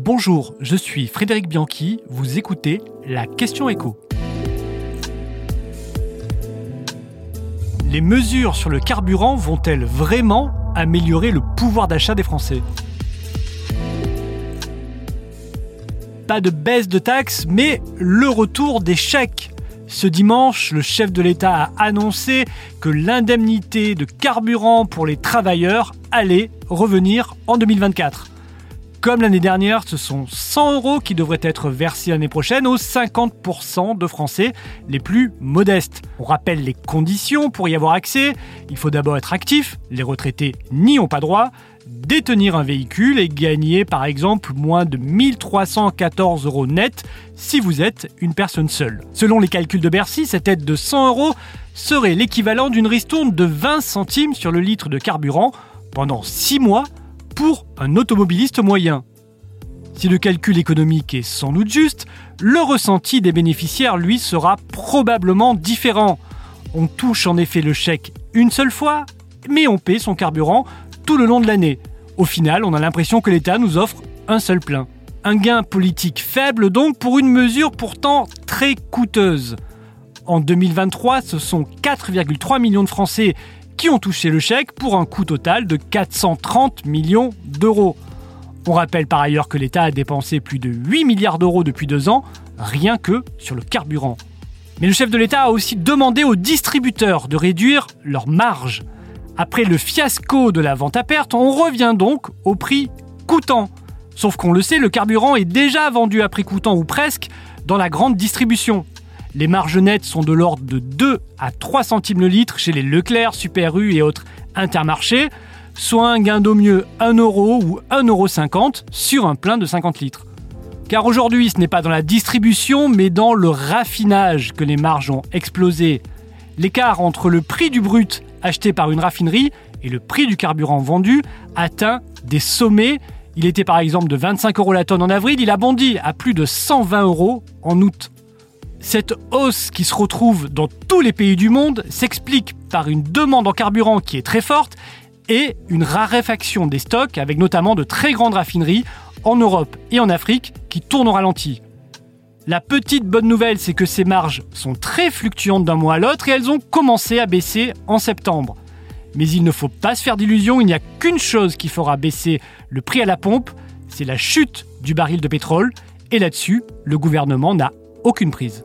Bonjour, je suis Frédéric Bianchi, vous écoutez la question écho. Les mesures sur le carburant vont-elles vraiment améliorer le pouvoir d'achat des Français? Pas de baisse de taxes, mais le retour des chèques. Ce dimanche, le chef de l'État a annoncé que l'indemnité de carburant pour les travailleurs allait revenir en 2024. Comme l'année dernière, ce sont 100 euros qui devraient être versés l'année prochaine aux 50% de Français les plus modestes. On rappelle les conditions pour y avoir accès. Il faut d'abord être actif, les retraités n'y ont pas droit, détenir un véhicule et gagner par exemple moins de 1314 euros net si vous êtes une personne seule. Selon les calculs de Bercy, cette aide de 100 euros serait l'équivalent d'une ristourne de 20 centimes sur le litre de carburant pendant 6 mois pour un automobiliste moyen. Si le calcul économique est sans doute juste, le ressenti des bénéficiaires, lui, sera probablement différent. On touche en effet le chèque une seule fois, mais on paie son carburant tout le long de l'année. Au final, on a l'impression que l'État nous offre un seul plein. Un gain politique faible donc pour une mesure pourtant très coûteuse. En 2023, ce sont 4,3 millions de Français qui ont touché le chèque pour un coût total de 430 millions d'euros. On rappelle par ailleurs que l'État a dépensé plus de 8 milliards d'euros depuis deux ans, rien que sur le carburant. Mais le chef de l'État a aussi demandé aux distributeurs de réduire leurs marges. Après le fiasco de la vente à perte, on revient donc au prix coûtant. Sauf qu'on le sait, le carburant est déjà vendu à prix coûtant ou presque dans la grande distribution. Les marges nettes sont de l'ordre de 2 à 3 centimes le litre chez les Leclerc, Super U et autres intermarchés, soit un gain d'au mieux 1 euro ou 1,50 euro sur un plein de 50 litres. Car aujourd'hui, ce n'est pas dans la distribution, mais dans le raffinage que les marges ont explosé. L'écart entre le prix du brut acheté par une raffinerie et le prix du carburant vendu atteint des sommets. Il était par exemple de 25 euros la tonne en avril, il a bondi à plus de 120 euros en août. Cette hausse qui se retrouve dans tous les pays du monde s'explique par une demande en carburant qui est très forte et une raréfaction des stocks avec notamment de très grandes raffineries en Europe et en Afrique qui tournent au ralenti. La petite bonne nouvelle, c'est que ces marges sont très fluctuantes d'un mois à l'autre et elles ont commencé à baisser en septembre. Mais il ne faut pas se faire d'illusions, il n'y a qu'une chose qui fera baisser le prix à la pompe, c'est la chute du baril de pétrole. Et là-dessus, le gouvernement n'a aucune prise.